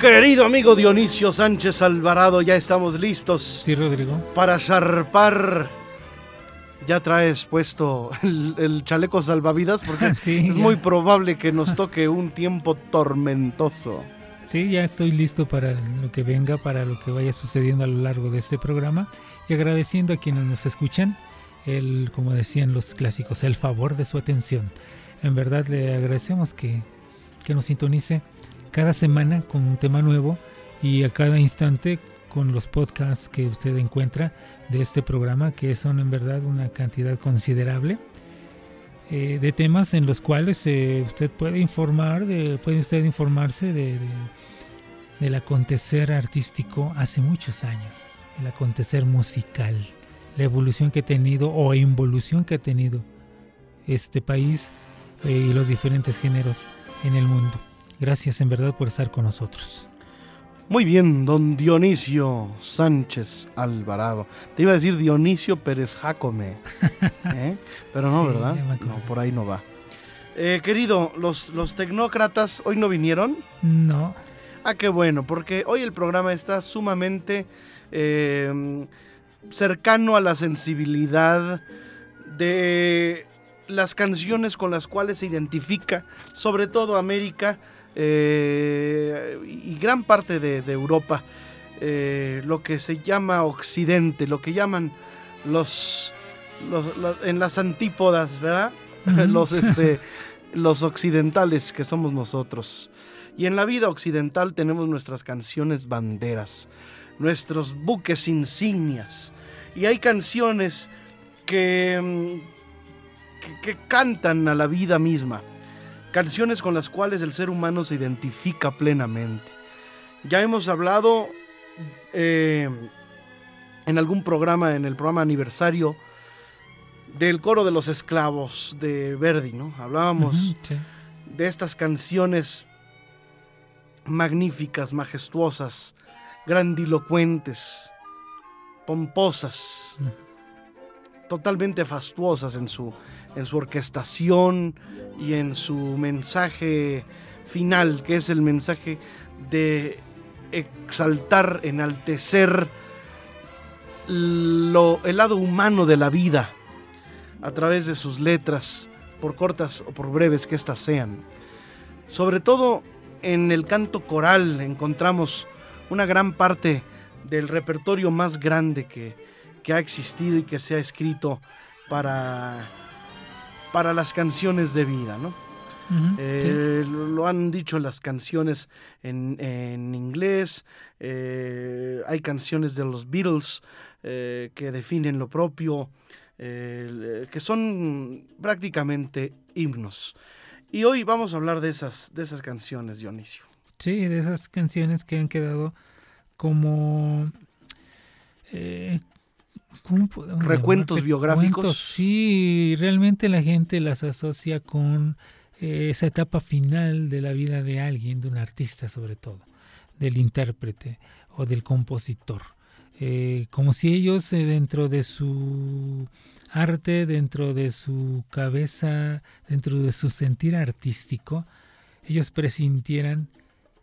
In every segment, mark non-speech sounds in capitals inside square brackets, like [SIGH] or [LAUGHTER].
Querido amigo Dionisio Sánchez Alvarado, ya estamos listos Sí, Rodrigo. para zarpar. Ya traes puesto el, el chaleco salvavidas porque [LAUGHS] Sí, es ya. muy probable que nos toque un tiempo tormentoso. Sí, ya estoy listo para lo que venga, para lo que vaya sucediendo a lo largo de este programa y agradeciendo a quienes nos escuchan, el, como decían los clásicos, el favor de su atención. En verdad le agradecemos que, que nos sintonice cada semana con un tema nuevo y a cada instante con los podcasts que usted encuentra de este programa, que son en verdad una cantidad considerable. eh, de temas en los cuales eh, usted puede informar, de, puede usted informarse de, de- del acontecer artístico hace muchos años, el acontecer musical, la evolución que ha tenido o involución que ha tenido este país eh, y los diferentes géneros en el mundo. Gracias en verdad por estar con nosotros. Muy bien, don Dionisio Sánchez Alvarado. Te iba a decir Dionisio Pérez Jacome. [LAUGHS] ¿eh? Pero no, Sí, ¿verdad? No, por ahí no va. Eh, querido, los, los tecnócratas hoy no vinieron. No, Ah, qué bueno, porque hoy el programa está sumamente eh, cercano a la sensibilidad de las canciones con las cuales se identifica, sobre todo América eh, y gran parte de, de Europa, eh, lo que se llama Occidente, lo que llaman los, los- los- en las antípodas, ¿verdad? [LAUGHS] Los, este, [LAUGHS] los occidentales que somos nosotros. Y en la vida occidental tenemos nuestras canciones banderas, nuestros buques insignias. Y hay canciones que, mm, que, que cantan a la vida misma. Canciones con las cuales el ser humano se identifica plenamente. Ya hemos hablado eh, en algún programa, en el programa aniversario, del coro de los esclavos de Verdi, ¿no? Hablábamos sí. de estas canciones magníficas, majestuosas, grandilocuentes, pomposas, totalmente fastuosas en su, en su orquestación y en su mensaje final, que es el mensaje de exaltar, enaltecer lo- el lado humano de la vida a través de sus letras, por cortas o por breves que éstas sean. Sobre todo en el canto coral encontramos una gran parte del repertorio más grande que, que ha existido y que se ha escrito para, para las canciones de vida, ¿no? Eh, lo, lo han dicho las canciones en, en inglés, eh, hay canciones de los Beatles eh, que definen lo propio, que son prácticamente himnos. Y hoy vamos a hablar de esas, de esas canciones, Dionisio. Sí, de esas canciones que han quedado como... eh, ¿cómo podemos Recuentos llamar? biográficos. Recuentos, sí, realmente la gente las asocia con eh, esa etapa final de la vida de alguien, de un artista sobre todo, del intérprete o del compositor. Eh, como si ellos eh, dentro de su arte, dentro de su cabeza, dentro de su sentir artístico, ellos presintieran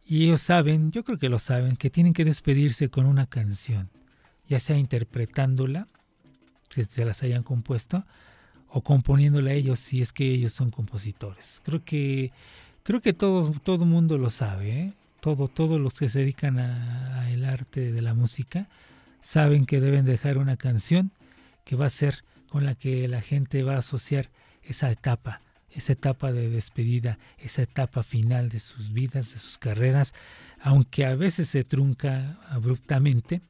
y ellos saben, yo creo que lo saben, que tienen que despedirse con una canción, ya sea interpretándola, que se las hayan compuesto, o componiéndola ellos si es que ellos son compositores. Creo que creo que todo todo mundo lo sabe, ¿eh? todo todos los que se dedican a- al arte de la música saben que deben dejar una canción que va a ser con la que la gente va a asociar esa etapa, esa etapa de despedida, esa etapa final de sus vidas, de sus carreras, aunque a veces se trunca abruptamente,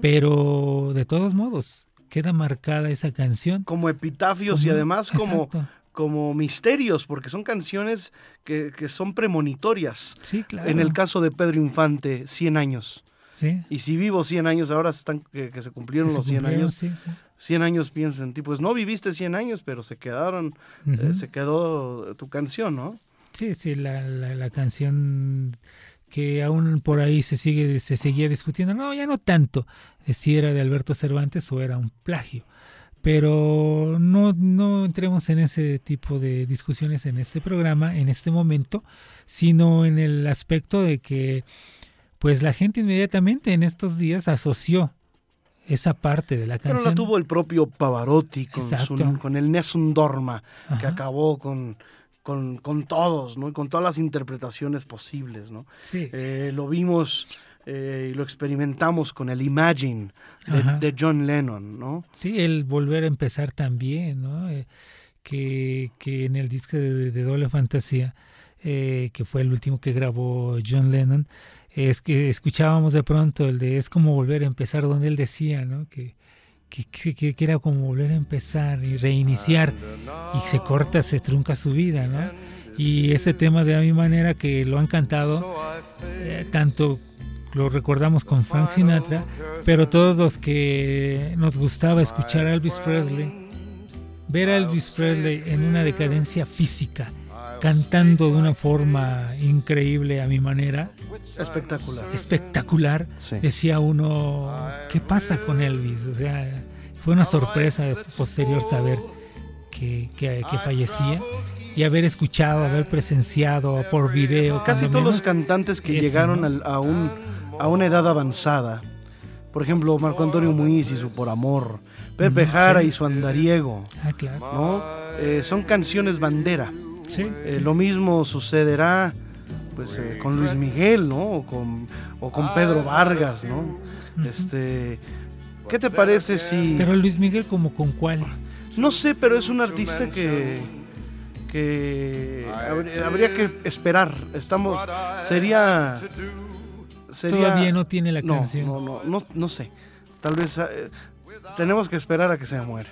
Pero de todos modos, queda marcada esa canción. Como epitafios y además como, exacto. como misterios, porque son canciones que, que son premonitorias. Sí, claro. En el caso de Pedro Infante, 100 años. Sí. Y si vivo 100 años, ahora están que, que se cumplieron que se los 100 cumplieron, años. sí, sí. 100 años pienso en ti. Pues no viviste 100 años, pero se quedaron, eh, se quedó tu canción, ¿no? Sí, sí, la, la, la canción que aún por ahí se sigue se seguía discutiendo. No, ya no tanto eh, si era de Alberto Cervantes o era un plagio. Pero no, no entremos en ese tipo de discusiones en este programa, en este momento, sino en el aspecto de que pues la gente inmediatamente en estos días asoció esa parte de la Pero canción. la tuvo el propio Pavarotti con, su- con el Nessun Dorma, que acabó con, con, con todos, ¿no? Y con todas las interpretaciones posibles, ¿no? Sí. Eh, lo vimos eh, y lo experimentamos con el Imagine de John Lennon, ¿no? Sí, el volver a empezar también, ¿no? Eh, que, que en el disco de, de Doble Fantasía, eh, que fue el último que grabó John Lennon, es que escuchábamos de pronto el de es como volver a empezar, donde él decía, ¿no? Que, que, que- que- era como volver a empezar y reiniciar, y se corta, se trunca su vida, ¿no? Y ese tema de a mi manera que lo han cantado, eh, tanto lo recordamos con Frank Sinatra, pero todos los que nos gustaba escuchar a Elvis Presley, ver a Elvis Presley en una decadencia física, cantando de una forma increíble a mi manera, Espectacular. espectacular, Sí. decía uno, ¿qué pasa con Elvis? O sea, fue una sorpresa posterior saber que, que- que fallecía y haber escuchado, haber presenciado por video. Casi todos los menos, cantantes que eso, llegaron ¿no? a, un, a una edad avanzada, por ejemplo, Marco Antonio Muiz y su Por Amor, Pepe Ujú, Jara sí. y su Andariego, Ah, claro. ¿no? Eh, son canciones bandera. Sí, Eh. Lo mismo sucederá pues, eh, con Luis Miguel, ¿no? O con, o con Pedro Vargas, ¿no? Este, ¿Qué te parece si...? Pero Luis Miguel como con cuál? No sé, pero es un artista que que habría, habría que esperar. Estamos sería sería Todavía no tiene la no, canción. no, no, no, no sé. Tal vez eh, tenemos que esperar a que se muera.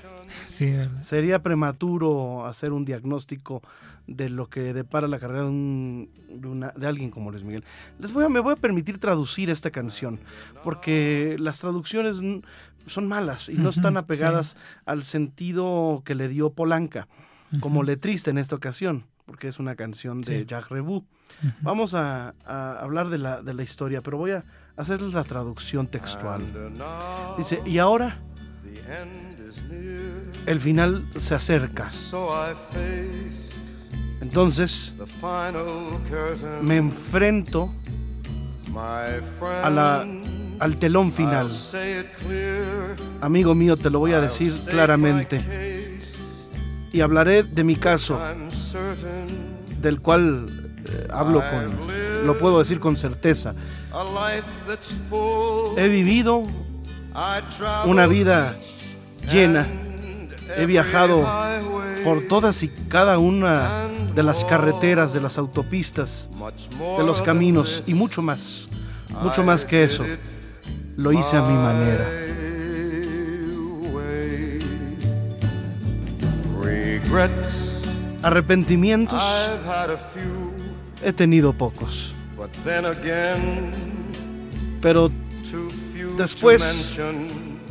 Sería prematuro hacer un diagnóstico de lo que depara la carrera de, un- de una- de alguien como Luis Miguel. Les voy a, me voy a permitir traducir esta canción, porque las traducciones son malas y no están apegadas al sentido que le dio Polanca, como letrista en esta ocasión, porque es una canción de Sí. Jacques Rebou. Ujú. Vamos a, a hablar de la, de la historia, pero voy a hacerles la traducción textual. Dice, y ahora el final se acerca. Entonces me enfrento a la, al telón final. Amigo mío, te lo voy a decir claramente. Y hablaré de mi caso, del cual eh, hablo con, lo puedo decir con certeza. He vivido una vida llena. He viajado por todas y cada una de las carreteras, de las autopistas, de los caminos y mucho más. Mucho más que eso. Lo hice a mi manera. Arrepentimientos he tenido pocos. Pero, Después-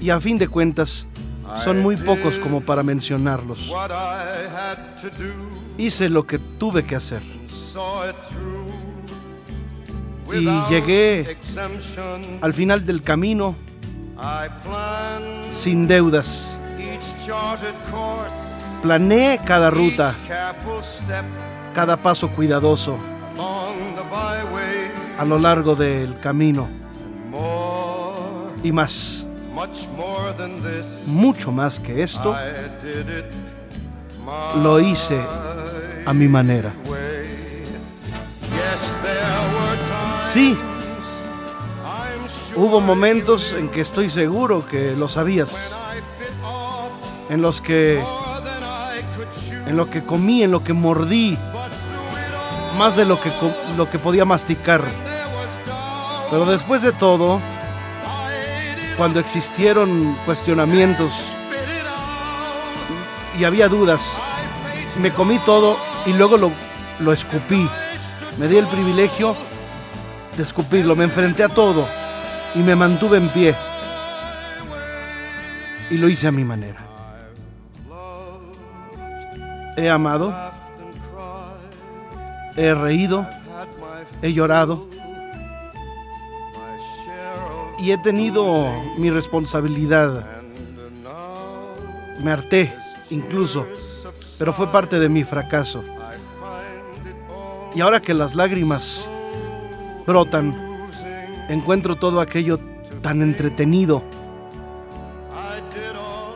y a fin de cuentas, son muy pocos como para mencionarlos. Hice lo que tuve que hacer. Y llegué Al final del camino, sin deudas. Planeé cada ruta, cada paso cuidadoso a lo largo del camino. Y más, mucho más que esto, lo hice a mi manera. Sí, hubo momentos en que estoy seguro que lo sabías, en los que, en lo que comí, en lo que mordí, más de lo que, lo que podía masticar. Pero después de todo, cuando existieron cuestionamientos y había dudas. Me comí todo y luego lo, lo escupí. Me di el privilegio de escupirlo. Me enfrenté a todo y me mantuve en pie. Y lo hice a mi manera. He amado, he reído, he llorado y he tenido mi responsabilidad. Me harté incluso, pero fue parte de mi fracaso. Y ahora que las lágrimas brotan, encuentro todo aquello tan entretenido.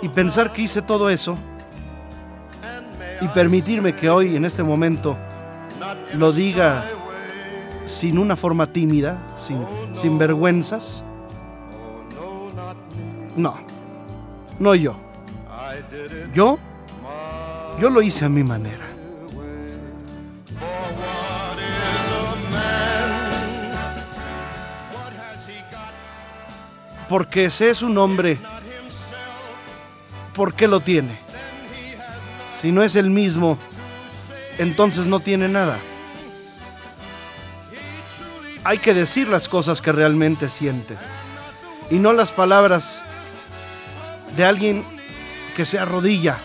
Y pensar que hice todo eso y permitirme que hoy, en este momento, lo diga sin una forma tímida, sin, vergüenzas. No, no yo. Yo, yo lo hice a mi manera. Porque ese es un hombre. ¿Por qué lo tiene? Si no es el mismo, entonces no tiene nada. Hay que decir las cosas que realmente siente y no las palabras de alguien que se arrodilla.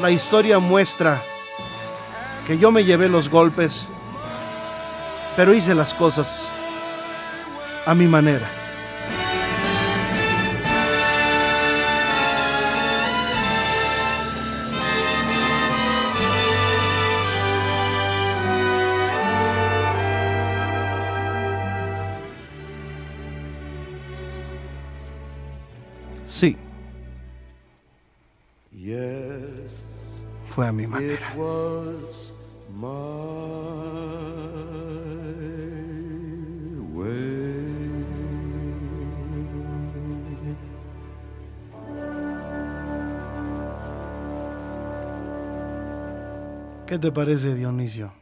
La historia muestra que yo me llevé los golpes, pero hice las cosas a mi manera. Fue a mi it manera. was my way. ¿Qué te parece, Dionisio?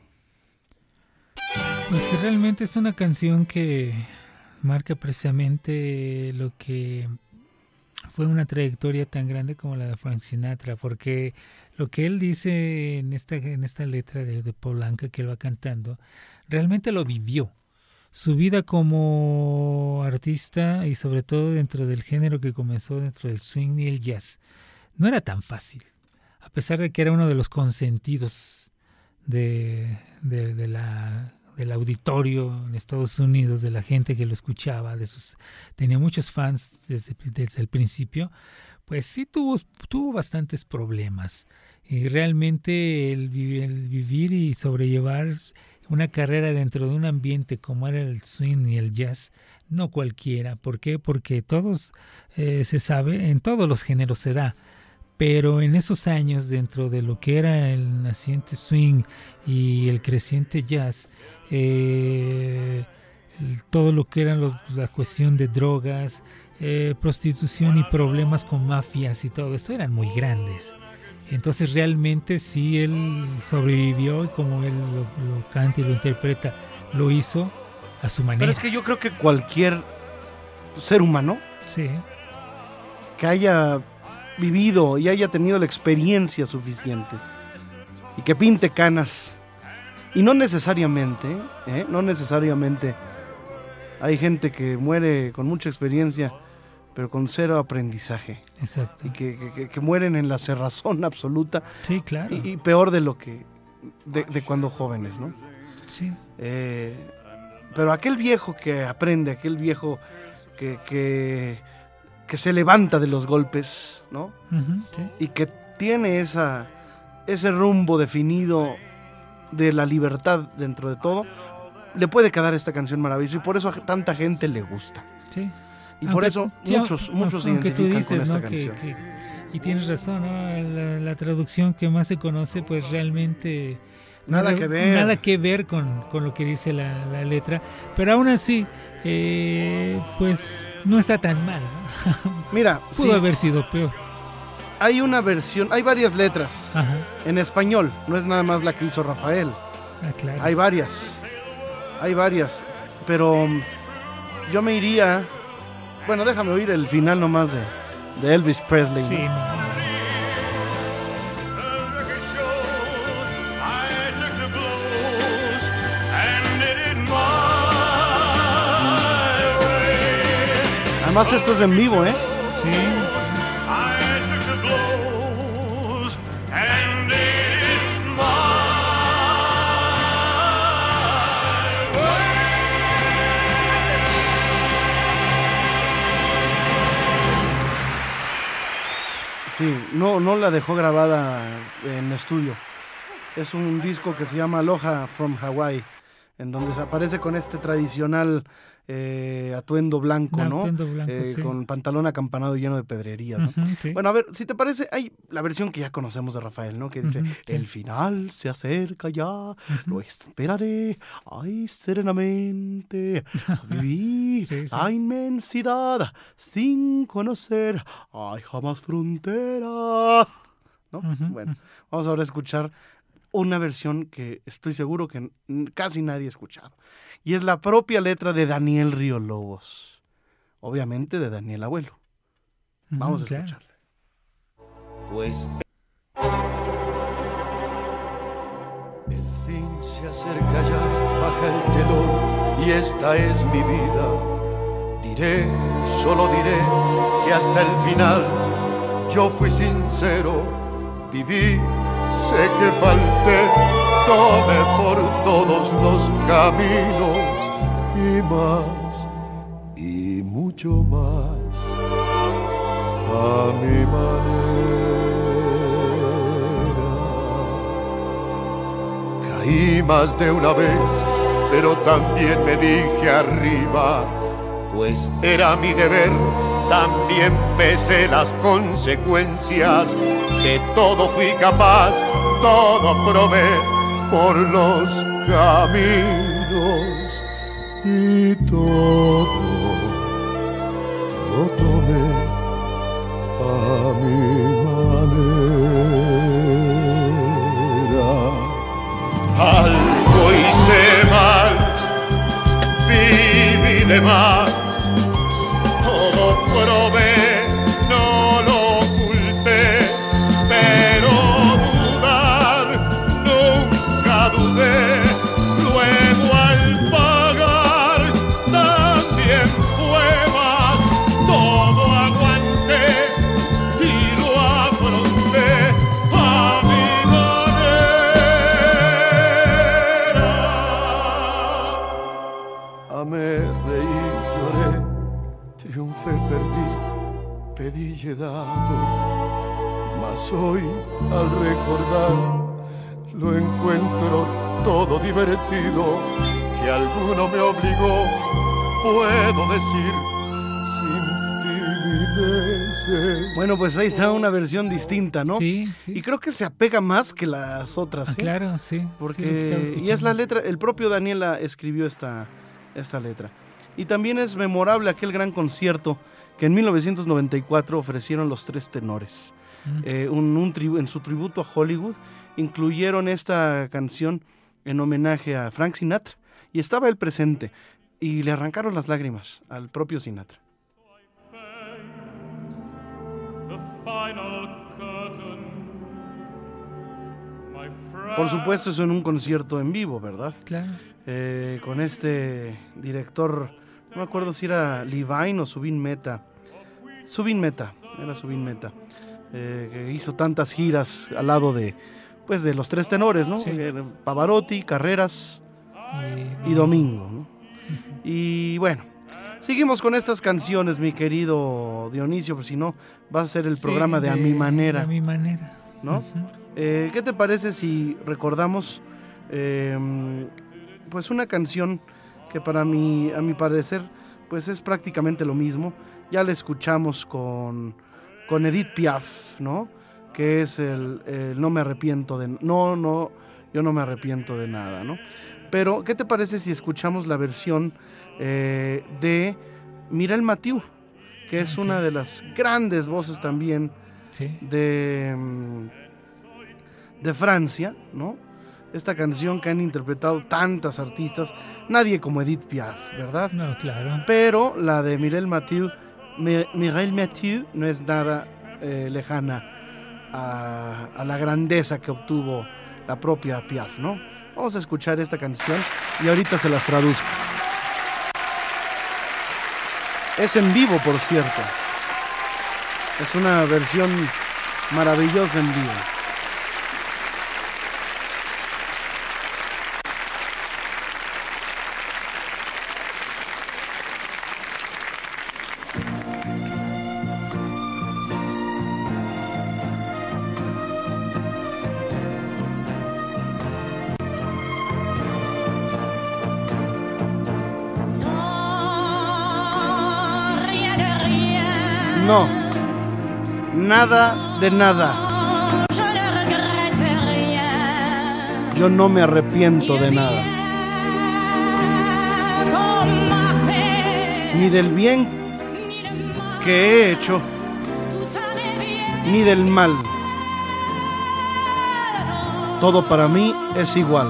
Pues que realmente es una canción que marca precisamente lo que fue una trayectoria tan grande como la de Frank Sinatra, porque lo que él dice en esta, en esta letra de, de Polanca que él va cantando, realmente lo vivió. Su vida como artista y sobre todo dentro del género que comenzó dentro del swing y el jazz, no era tan fácil, a pesar de que era uno de los consentidos de, de- de la, del auditorio en Estados Unidos, de la gente que lo escuchaba, de sus, tenía muchos fans desde, el principio, pues sí tuvo, tuvo bastantes problemas. Y realmente el, el vivir y sobrellevar una carrera dentro de un ambiente como era el swing y el jazz, no cualquiera. ¿Por qué? Porque todos, eh, se sabe, en todos los géneros se da. Pero en esos años, dentro de lo que era el naciente swing y el creciente jazz, eh, todo lo que era lo- la cuestión de drogas, eh, prostitución y problemas con mafias y todo eso eran muy grandes. Entonces realmente sí él sobrevivió y como él lo, lo canta y lo interpreta, lo hizo a su manera. Pero es que yo creo que cualquier ser humano Sí, que haya vivido y haya tenido la experiencia suficiente y que pinte canas y no necesariamente, ¿eh? no necesariamente hay gente que muere con mucha experiencia pero con cero aprendizaje exacto. y que, que- mueren en la cerrazón absoluta Sí, claro. y, y peor de lo que de, de cuando jóvenes, ¿no? Sí, Eh, pero aquel viejo que aprende, aquel viejo que, que, que se levanta de los golpes, ¿no? ujú, sí. Y que tiene esa, ese rumbo definido de la libertad dentro de todo, le puede quedar esta canción maravillosa y por eso a tanta gente le gusta. sí. Y por Aunque- eso sí, muchos, aunque muchos se aunque tú identifican dices, con ¿no? esta que- canción. que- y tienes razón, ¿no? La, la traducción que más se conoce, pues realmente Nada que ver. nada que ver con, con lo que dice la, la letra, pero aún así, eh, pues no está tan mal, ¿no? [LAUGHS] Mira, Pudo sí, haber sido peor. hay una versión, hay varias letras Ajá, en español, no es nada más la que hizo Rafael. ah, claro. Hay varias, hay varias, pero mm, yo me iría Bueno, déjame oír el final nomás de, de Elvis Presley. Sí, no. Además esto es en vivo, ¿eh? Sí. Sí, no, no la dejó grabada en estudio. Es un disco que se llama Aloha from Hawaii, en donde se aparece con este tradicional eh, atuendo blanco, ¿no? Atuendo blanco, Eh, sí. Con pantalón acampanado lleno de pedrerías, ¿no? Ujú, sí. Bueno, a ver, si te parece, hay la versión que ya conocemos de Rafael, ¿no? Que dice, Ujú, sí. el final se acerca ya, lo esperaré, ay, serenamente, [LAUGHS] sí. la inmensidad sin conocer, ay, jamás fronteras, ¿no? Bueno, vamos ahora a escuchar una versión que estoy seguro que casi nadie ha escuchado. Y es la propia letra de Daniel Río Lobos. Obviamente de Daniel Abuelo. Vamos a escucharla. Pues el fin se acerca ya, baja el telón y esta es mi vida. Diré, solo diré que hasta el final yo fui sincero, viví, sé que falté, tomé por todos los caminos y más y mucho más a mi manera. Caí más de una vez, pero también me dije arriba, pues era mi deber, también pesé las consecuencias, de todo fui capaz, todo probé por los caminos y todo lo tomé a mi manera. Algo hice mal, viví de más, divertido, que alguno me obligó, puedo decir. Bueno, pues ahí está una versión distinta, ¿no? Sí, sí. Y creo que se apega más que las otras. Ah, claro, sí. sí, Porque estaba y es la letra, el propio Daniela escribió esta, esta letra. Y también es memorable aquel gran concierto que en 1994 ofrecieron los tres tenores. Mm. Eh, un- un tribu- en su tributo a Hollywood incluyeron esta canción en homenaje a Frank Sinatra y estaba él presente y le arrancaron las lágrimas al propio Sinatra. Por supuesto, eso en un concierto en vivo, ¿verdad? Claro. Eh, con este director, no me acuerdo si era Levine o Subin Meta. Subin Meta, era Subin Meta, eh, que hizo tantas giras al lado de, pues, de los tres tenores, ¿no? Sí. Eh, Pavarotti, Carreras y Domingo, ¿no? Y bueno, seguimos con estas canciones, mi querido Dionisio, porque si no, va a ser el Sí, programa de, A Mi Manera, A mi manera. ¿no? Eh, ¿Qué te parece si recordamos eh, pues una canción que para mí, a mi parecer, pues es prácticamente lo mismo? Ya la escuchamos con, con Edith Piaf, ¿no? Que es el, el No me arrepiento de... No, no, yo no me arrepiento de nada, ¿no? Pero, ¿qué te parece si escuchamos la versión eh, de Mirel Mathieu? Que es una de las grandes voces también Sí. de, mm, de Francia, ¿no? Esta canción que han interpretado tantas artistas, nadie como Edith Piaf, ¿verdad? No, claro. Pero la de Mirel Mathieu Mireille Mathieu no es nada eh, lejana a, la grandeza que obtuvo la propia Piaf, ¿no? Vamos a escuchar esta canción y ahorita se las traduzco. Es en vivo, por cierto. Es una versión maravillosa en vivo. Nada de nada. Yo no me arrepiento de nada. Ni del bien que he hecho, ni del mal. Todo para mí es igual.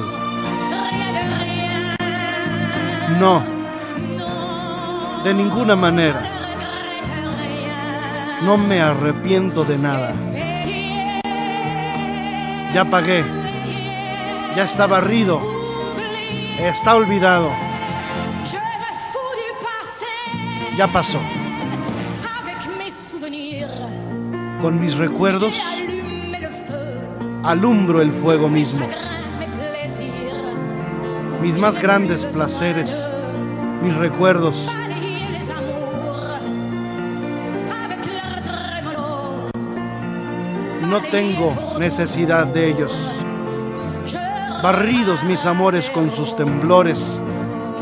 No, de ninguna manera. No me arrepiento de nada. Ya pagué. Ya está barrido. Está olvidado. Ya pasó. Con mis recuerdos alumbro el fuego mismo. Mis más grandes placeres, mis recuerdos no tengo necesidad de ellos. Barridos mis amores con sus temblores,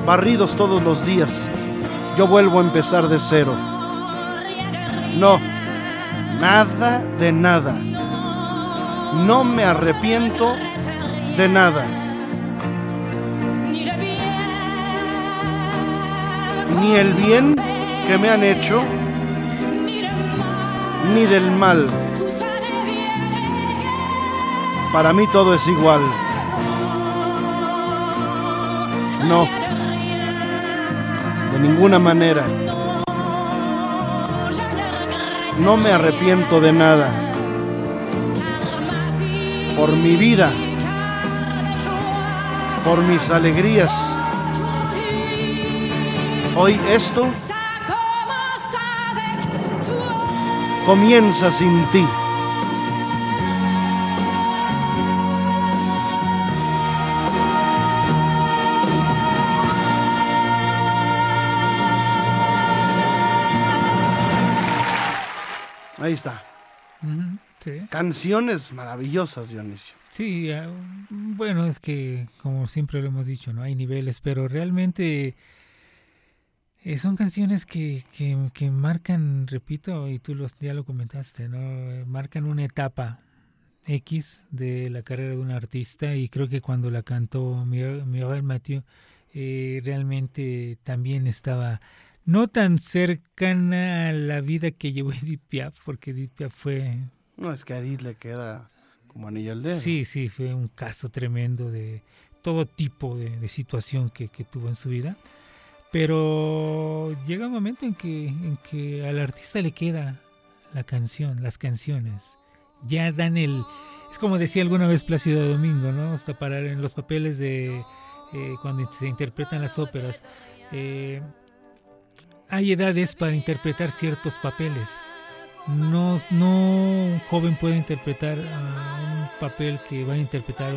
barridos todos los días, yo vuelvo a empezar de cero. No, nada de nada. No me arrepiento de nada. Ni el bien que me han hecho, ni del mal. Para mí todo es igual. No. De ninguna manera. No me arrepiento de nada. Por mi vida. Por mis alegrías. Hoy esto comienza sin ti. Canciones maravillosas, Dionisio. Sí, ah, bueno, es que como siempre lo hemos dicho, ¿no? Hay niveles, pero realmente eh, son canciones que, que, que marcan, repito, y tú los, ya lo comentaste, ¿no? Eh, Marcan una etapa X de la carrera de un artista y creo que cuando la cantó Miguel Mathieu eh, realmente también estaba no tan cercana a la vida que llevó Edith Piaf, porque Edith Piaf fue No, es que a Edith le queda como anillo al dedo. Sí, sí, fue un caso tremendo de todo tipo de, situación que, que tuvo en su vida. Pero llega un momento en que, en que al artista le queda la canción, las canciones. Ya dan el... Es como decía alguna vez Plácido Domingo, ¿no? Hasta parar en los papeles de... eh, cuando se interpretan las óperas. eh, hay edades para interpretar ciertos papeles. No, no un joven puede interpretar un papel que va a interpretar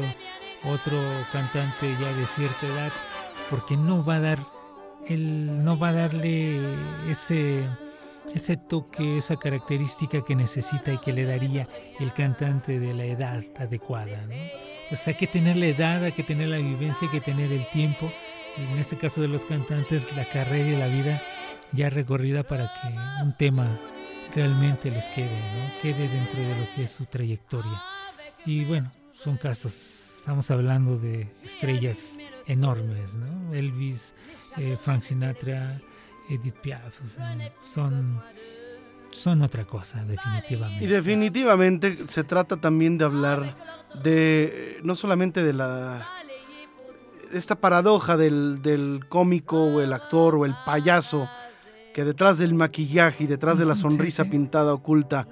otro cantante ya de cierta edad, porque no va a dar el, no va a darle ese ese toque, esa característica que necesita y que le daría el cantante de la edad adecuada. ¿no? Pues hay que tener la edad, hay que tener la vivencia, hay que tener el tiempo. En este caso de los cantantes, la carrera y la vida ya recorrida para que un tema realmente les quede, ¿no? quede dentro de lo que es su trayectoria. Y bueno, son casos, estamos hablando de estrellas enormes, ¿no? Elvis, eh, Frank Sinatra, Edith Piaf, son, son otra cosa, definitivamente. Y definitivamente se trata también de hablar de no solamente de la esta paradoja del, del cómico o el actor o el payaso que detrás del maquillaje y detrás de la sonrisa pintada oculta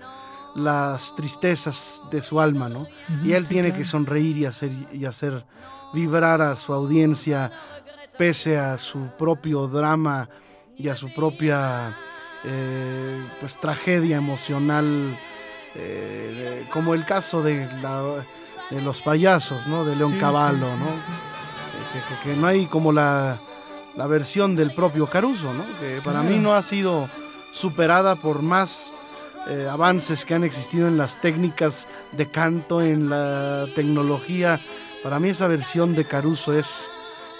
las tristezas de su alma, ¿no? y él tiene que sonreír y hacer, y hacer vibrar a su audiencia pese a su propio drama y a su propia eh, pues tragedia emocional, eh, como el caso de, los payasos, ¿no? De León Caballo, ¿no? Que, no hay como la, la, versión del propio Caruso, ¿no? Que para mí no ha sido superada por más eh, avances que han existido en las técnicas de canto, en la tecnología. Para mí esa versión de Caruso es,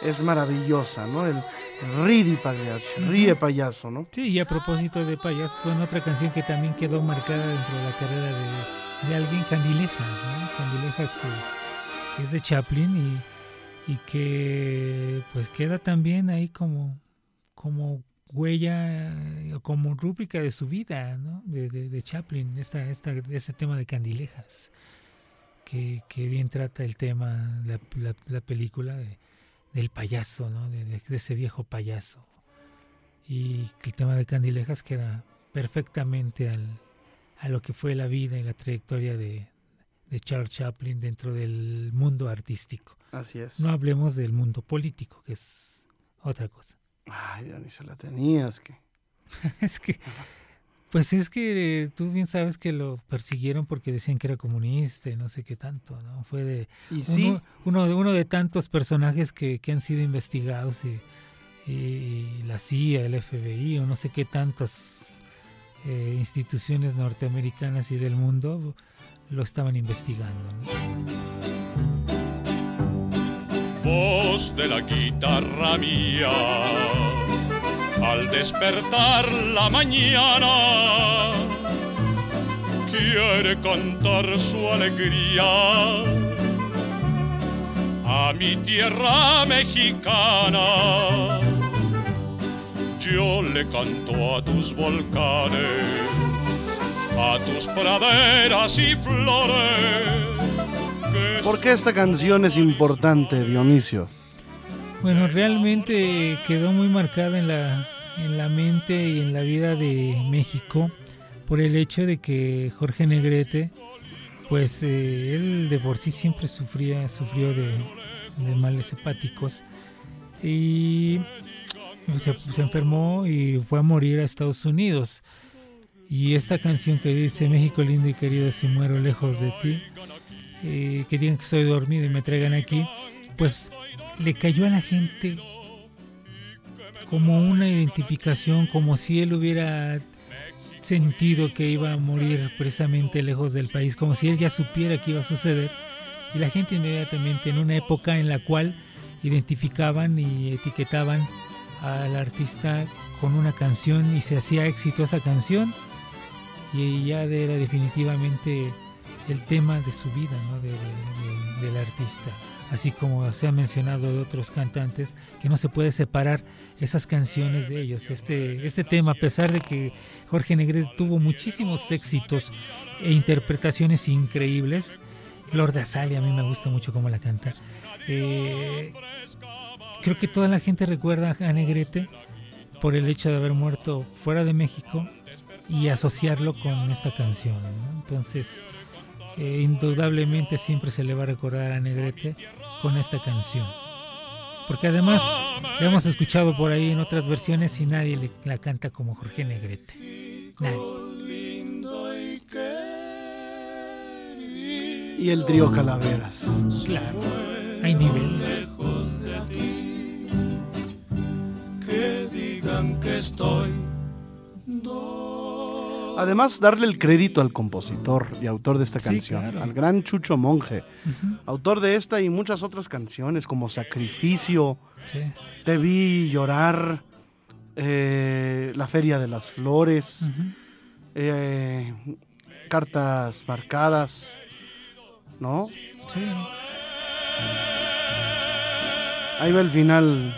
es maravillosa, ¿no? El, Ridi payaso, ríe payaso, ¿no? Sí, y a propósito de payaso, son otra canción que también quedó marcada dentro de la carrera de, alguien, Candilejas, ¿no? Candilejas que, es de Chaplin y, y, que pues queda también ahí como, como huella o como rúbrica de su vida, ¿no? De, de, Chaplin, esta, este tema de Candilejas, que, que bien trata el tema, la, la, película del payaso, ¿no? De, ese viejo payaso. Y el tema de Candilejas queda perfectamente al, a lo que fue la vida y la trayectoria de Charles Chaplin dentro del mundo artístico. Así es. No hablemos del mundo político, que es otra cosa. Ay, se la tenías que. [LAUGHS] es que. Pues es que tú bien sabes que lo persiguieron porque decían que era comunista y no sé qué tanto, ¿no? Fue de ¿Y sí? uno, de uno de tantos personajes que, han sido investigados y, la CIA, el FBI o no sé qué tantas eh, instituciones norteamericanas y del mundo lo estaban investigando. Voz de la guitarra mía al despertar la mañana quiere cantar su alegría a mi tierra mexicana. Yo le canto a tus volcanes, a tus praderas y flores. ¿Por qué esta canción es importante, Dionisio? Bueno, realmente quedó muy marcada en la, en la mente y en la vida de México por el hecho de que Jorge Negrete, pues eh, él de por sí siempre sufría, sufrió de, males hepáticos y se, enfermó y fue a morir a Estados Unidos. Y esta canción que dice México lindo y querido si muero lejos de ti, eh, que digan que estoy dormido y me traigan aquí, pues le cayó a la gente como una identificación, como si él hubiera sentido que iba a morir precisamente lejos del país, como si él ya supiera que iba a suceder. Y la gente inmediatamente, en una época en la cual identificaban y etiquetaban al artista con una canción y se hacía éxito esa canción, y ya era definitivamente el tema de su vida, ¿no? del artista así como se ha mencionado de otros cantantes, que no se puede separar esas canciones de ellos. Este, este tema, a pesar de que Jorge Negrete tuvo muchísimos éxitos e interpretaciones increíbles, Flor de Azalea, a mí me gusta mucho cómo la canta. Eh, creo que toda la gente recuerda a Negrete por el hecho de haber muerto fuera de México y asociarlo con esta canción. Entonces, eh, indudablemente siempre se le va a recordar a Negrete con esta canción. Porque además la hemos escuchado por ahí en otras versiones y nadie le, la canta como Jorge Negrete. Y el trío Calaveras. Claro, hay nivel. Que digan que estoy Además, darle el crédito al compositor y autor de esta canción, al gran Chucho Monje, autor de esta y muchas otras canciones como Sacrificio, Te vi llorar, eh, La Feria de las Flores, eh, Cartas Marcadas, ¿no? Sí. Ahí va el final.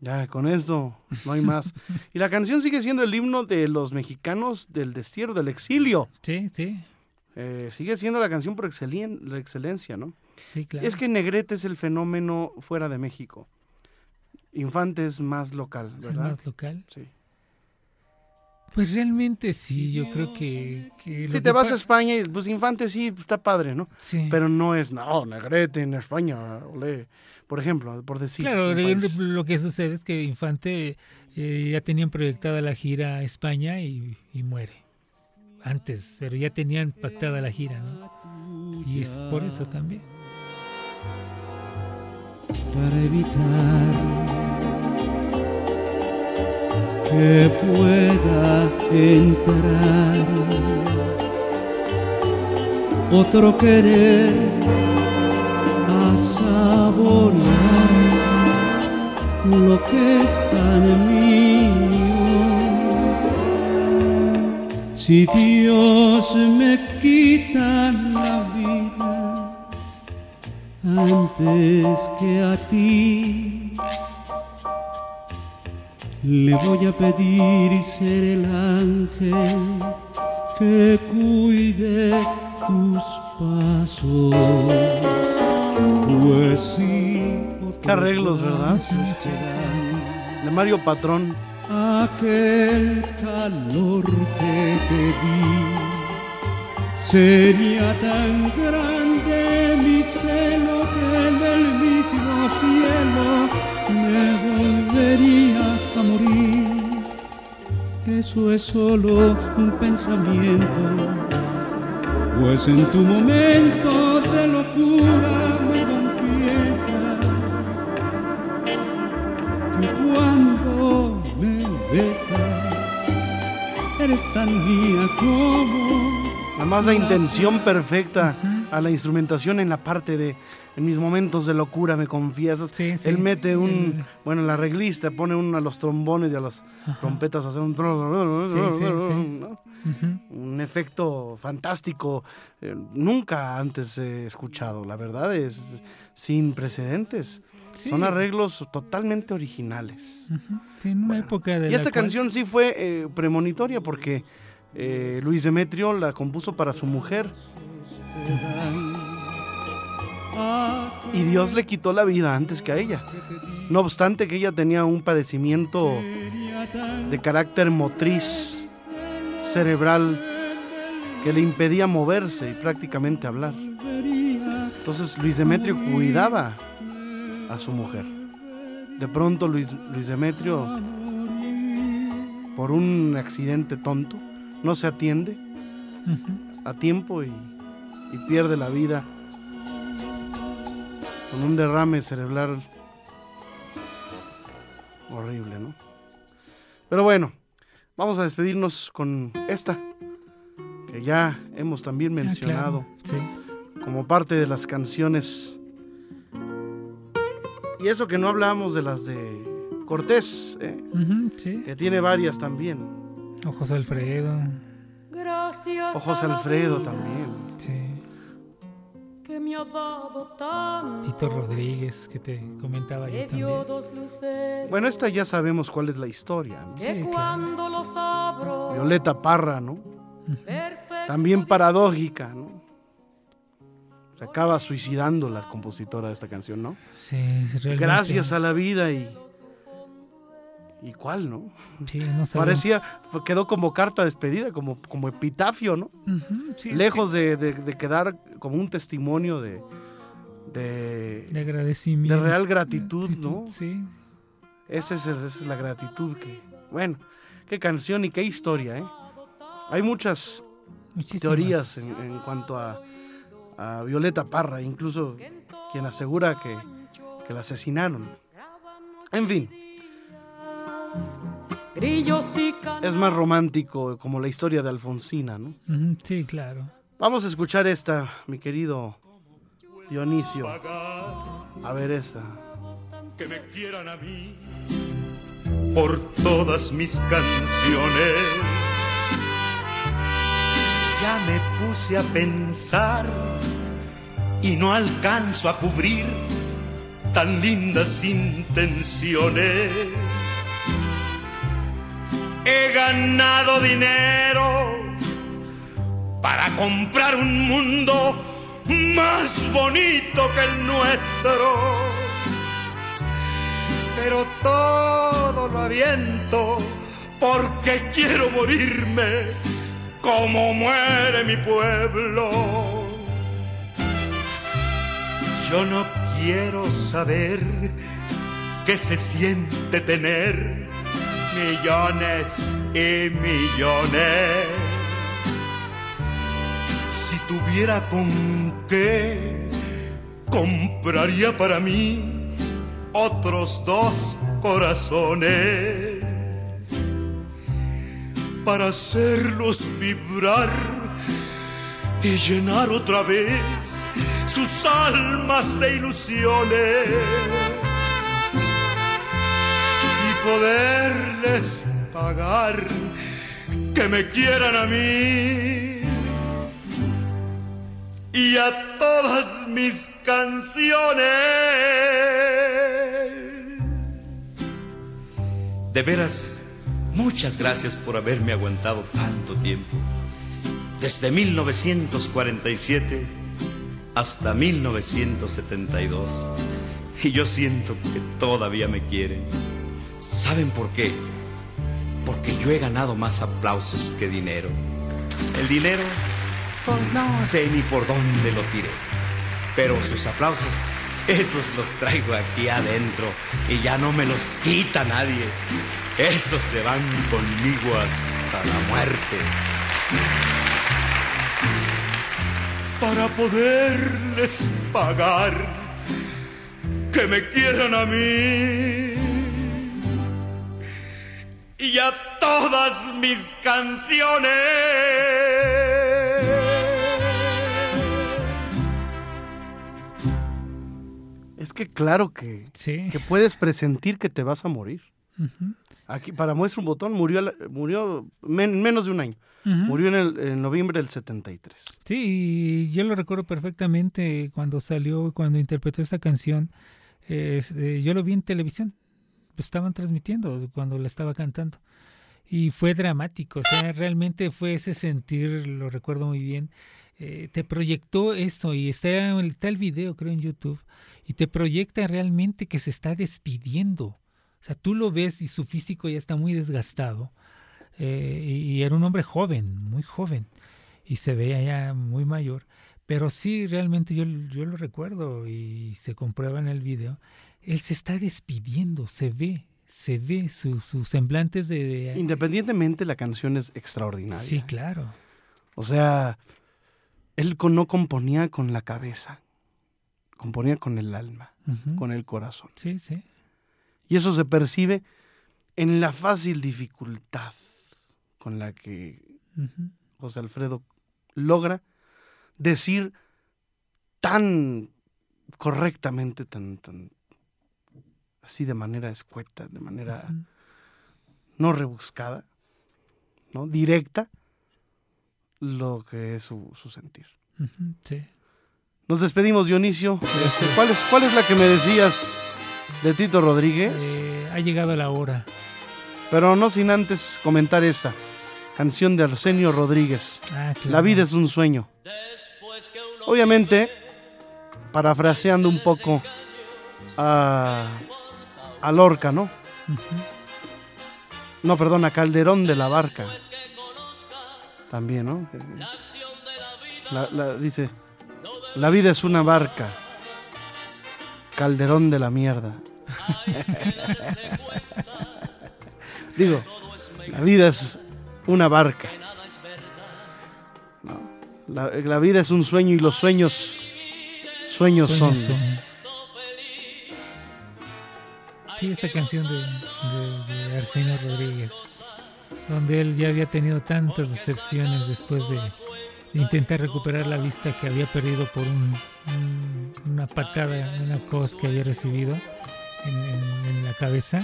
Ya, con esto no hay más. [LAUGHS] y la canción sigue siendo el himno de los mexicanos del destierro, del exilio. Sí, sí. Eh, sigue siendo la canción por excelen- la excelencia, ¿no? Sí, claro. Es que Negrete es el fenómeno fuera de México. Infante es más local, es ¿verdad? más local. Sí. Pues realmente sí, yo creo que... Si que te vas a España, y, pues Infante sí, está padre, ¿no? Sí. Pero no es, no, Negrete en España, olé. Por ejemplo, por decir. Claro, lo que sucede es que Infante eh, ya tenían proyectada la gira a España y, y muere. Antes, pero ya tenían pactada la gira, ¿no? Y es por eso también. para evitar que pueda entrar otro querer a saborear lo que es tan mío. Si Dios me quita la vida antes que a ti. Le voy a pedir ser el ángel que cuide tus pasos. Pues sí, Qué arreglos, ¿verdad? De Mario Patrón. aquel calor que te di. Sería tan grande mi celo que del mismo cielo me volvería a morir. Eso es solo un pensamiento, pues en tu momento de locura me confiesas que cuando me besas eres tan mía como Además la intención perfecta a la instrumentación en la parte de en mis momentos de locura me confiesas. Sí, sí. Él mete un bueno, el arreglista pone uno a los trombones y a las trompetas a hacer un Sí, sí, sí. ¿no? Ujú. un efecto fantástico eh, nunca antes he escuchado, la verdad es sin precedentes. Son arreglos totalmente originales. Sí, en una época de Y la esta cual- canción sí fue eh, premonitoria porque eh, Luis Demetrio la compuso para su mujer y Dios le quitó la vida antes que a ella. No obstante que ella tenía un padecimiento de carácter motriz cerebral que le impedía moverse y prácticamente hablar. Entonces Luis Demetrio cuidaba a su mujer. De pronto Luis, Luis Demetrio, por un accidente tonto, no se atiende a tiempo y, y pierde la vida con un derrame cerebral horrible, ¿no? Pero bueno, vamos a despedirnos con esta, que ya hemos también Ah, mencionado claro. Sí. como parte de las canciones. Y eso que no hablamos de las de Cortés, ¿eh? Sí. que tiene varias también. Ojos Alfredo. Gracias Ojos a la Alfredo también. Sí. Que me ha dado tanto. Tito Rodríguez, que te comentaba Me yo también. dio dos luceros. Bueno, esta ya sabemos cuál es la historia. ¿no? que Sí, claro. cuando los abro. Violeta Parra, ¿no? perfecto También paradójica, ¿no? Se acaba suicidando la compositora de esta canción, ¿no? Sí, realmente. Gracias a la vida y... ¿Y cuál, no? Sí, no sabemos. Parecía, quedó como carta despedida, como, como epitafio, ¿no? Sí, es Lejos de, de- de quedar como un testimonio de, de, agradecimiento. de real gratitud, ¿no? Sí. Esa es, esa es la gratitud que... Bueno, qué canción y qué historia, ¿eh? Hay muchas Muchísimas. teorías en, en cuanto a, a Violeta Parra, incluso quien asegura que, que la asesinaron. En fin, grillos y es más romántico como la historia de Alfonsina, ¿no? Sí, claro. Vamos a escuchar esta, mi querido Dionisio. A ver esta. que me quieran a mí por todas mis canciones. Ya me puse a pensar y no alcanzo a cubrir tan lindas intenciones. He ganado dinero para comprar un mundo más bonito que el nuestro. Pero todo lo aviento porque quiero morirme como muere mi pueblo. Yo no quiero saber qué se siente tener millones y millones. Si tuviera con qué, compraría para mí otros dos corazones para hacerlos vibrar y llenar otra vez sus almas de ilusiones poderles pagar que me quieran a mí y a todas mis canciones. De veras, muchas gracias por haberme aguantado tanto tiempo. Desde 1947 hasta 1972. Y yo siento que todavía me quieren. ¿Saben por qué? Porque yo he ganado más aplausos que dinero. El dinero, pues no sé ni por dónde lo tiré. Pero sus aplausos, esos los traigo aquí adentro y ya no me los quita nadie. Esos se van conmigo hasta la muerte. Para poderles pagar que me quieran a mí y a todas mis canciones. Es que claro que, Sí. que puedes presentir que te vas a morir. Aquí, para muestra un botón, murió, murió men- menos de un año. Murió en, el, en noviembre del 73. Sí, y yo lo recuerdo perfectamente cuando salió, cuando interpretó esta canción. eh, es- eh, yo lo vi en televisión. Lo estaban transmitiendo cuando la estaba cantando. Y fue dramático. O sea, realmente fue ese sentir, lo recuerdo muy bien. eh, te proyectó eso y está, está el video, creo, en YouTube. Y te proyecta realmente que se está despidiendo. O sea, tú lo ves y su físico ya está muy desgastado. eh, y era un hombre joven, muy joven y se veía ya muy mayor. Pero sí, realmente yo, yo lo recuerdo y se comprueba en el video. Él se está despidiendo, se ve, se ve sus su semblantes de... de- Independientemente, la canción es extraordinaria. sí, claro. O sea, él no componía con la cabeza, componía con el alma, con el corazón. Sí, sí. Y eso se percibe en la fácil dificultad con la que. José Alfredo logra decir tan correctamente, tan, tan así de manera escueta, de manera no rebuscada, ¿no? directa, lo que es su, su sentir. Sí. Nos despedimos, Dionisio. Este, ¿cuál, es, ¿Cuál es la que me decías de Tito Rodríguez? Eh, ha llegado la hora. Pero no sin antes comentar esta canción de Arsenio Rodríguez. Ah, claro. La vida es un sueño. Obviamente, parafraseando un poco a, a Lorca, ¿no? No, perdón, a Calderón de la Barca. También, ¿no? La- la- dice, la vida es una barca. Calderón de la mierda. [LAUGHS] Digo, la vida es una barca. No, la, la vida es un sueño y los sueños, sueños, Sueños son. son. Sí, esta canción de, de- Arsenio Rodríguez, donde él ya había tenido tantas decepciones después de, intentar recuperar la vista que había perdido por un- un- una patada, una cos que había recibido en, la cabeza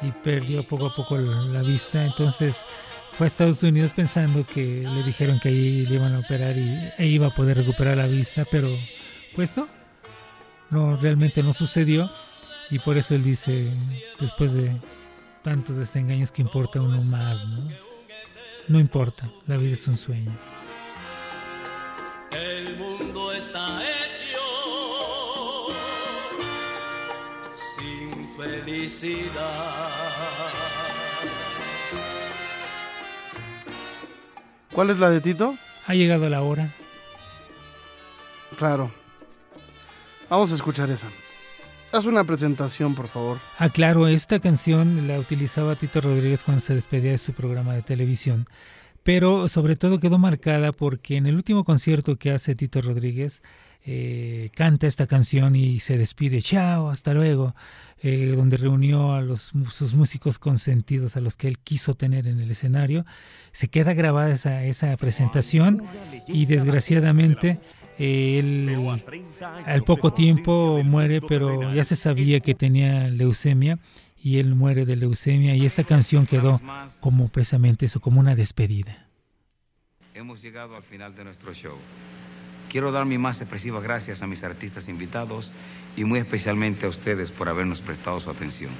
y perdió poco a poco la, la vista. Entonces fue a Estados Unidos pensando que le dijeron que ahí le iban a operar y e iba a poder recuperar la vista, pero pues no, no realmente no sucedió y por eso él dice, después de tantos desengaños que importa uno más, ¿no? No importa, la vida es un sueño. El mundo está hecho sin felicidad. ¿Cuál es la de Tito? Ha llegado la hora. Claro. Vamos a escuchar esa. Haz una presentación, por favor. Ah, claro, esta canción la utilizaba Tito Rodríguez cuando se despedía de su programa de televisión, pero sobre todo quedó marcada porque en el último concierto que hace Tito Rodríguez eh, canta esta canción y se despide, chao, hasta luego, eh, donde reunió a los, sus músicos consentidos, a los que él quiso tener en el escenario. Se queda grabada esa, esa presentación y desgraciadamente él al poco tiempo muere, pero ya se sabía que tenía leucemia y él muere de leucemia y esta canción quedó como precisamente eso, como una despedida. Hemos llegado al final de nuestro show. Quiero dar mis más expresivas gracias a mis artistas invitados y muy especialmente a ustedes por habernos prestado su atención.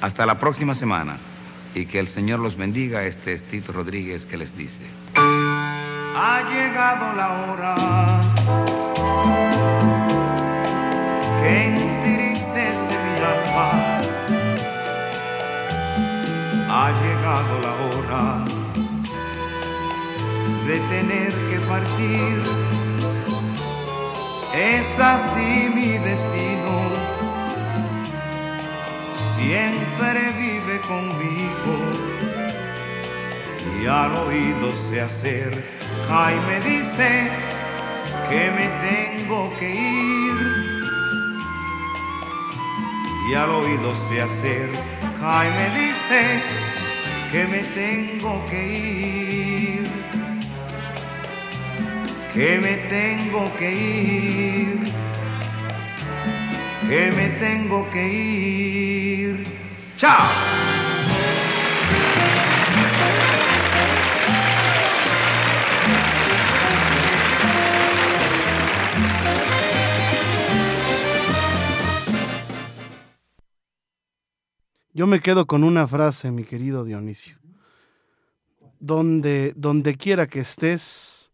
Hasta la próxima semana y que el Señor los bendiga. Este es Tito Rodríguez que les dice. Ha llegado la hora que entristece mi alma. Ha llegado la hora de tener que partir. Es así mi destino. Siempre vive conmigo y al oído sé hacer y me dice que me tengo que ir. Y al oído sé hacer, y me dice que me tengo que ir. Que me tengo que ir. Que me tengo que ir. ¡Chao! Yo me quedo con una frase, mi querido Dionisio. Donde, donde quiera que estés,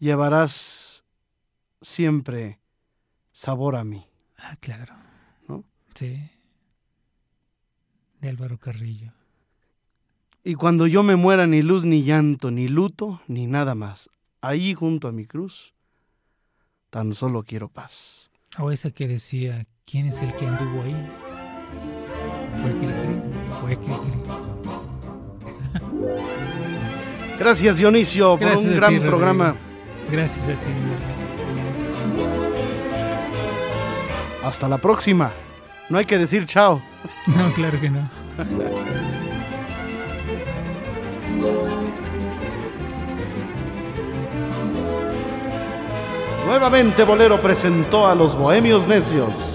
llevarás siempre sabor a mí. Ah, claro. ¿No? Sí. De Álvaro Carrillo. Y cuando yo me muera, ni luz, ni llanto, ni luto, ni nada más. Ahí junto a mi cruz, tan solo quiero paz. O esa que decía, ¿quién es el que anduvo ahí? Fue Fue Gracias Dionisio por un gran programa. Gracias a ti. Hasta la próxima. No hay que decir chao. [LAUGHS] No, claro que no. Nuevamente Bolero presentó a los Bohemios Necios.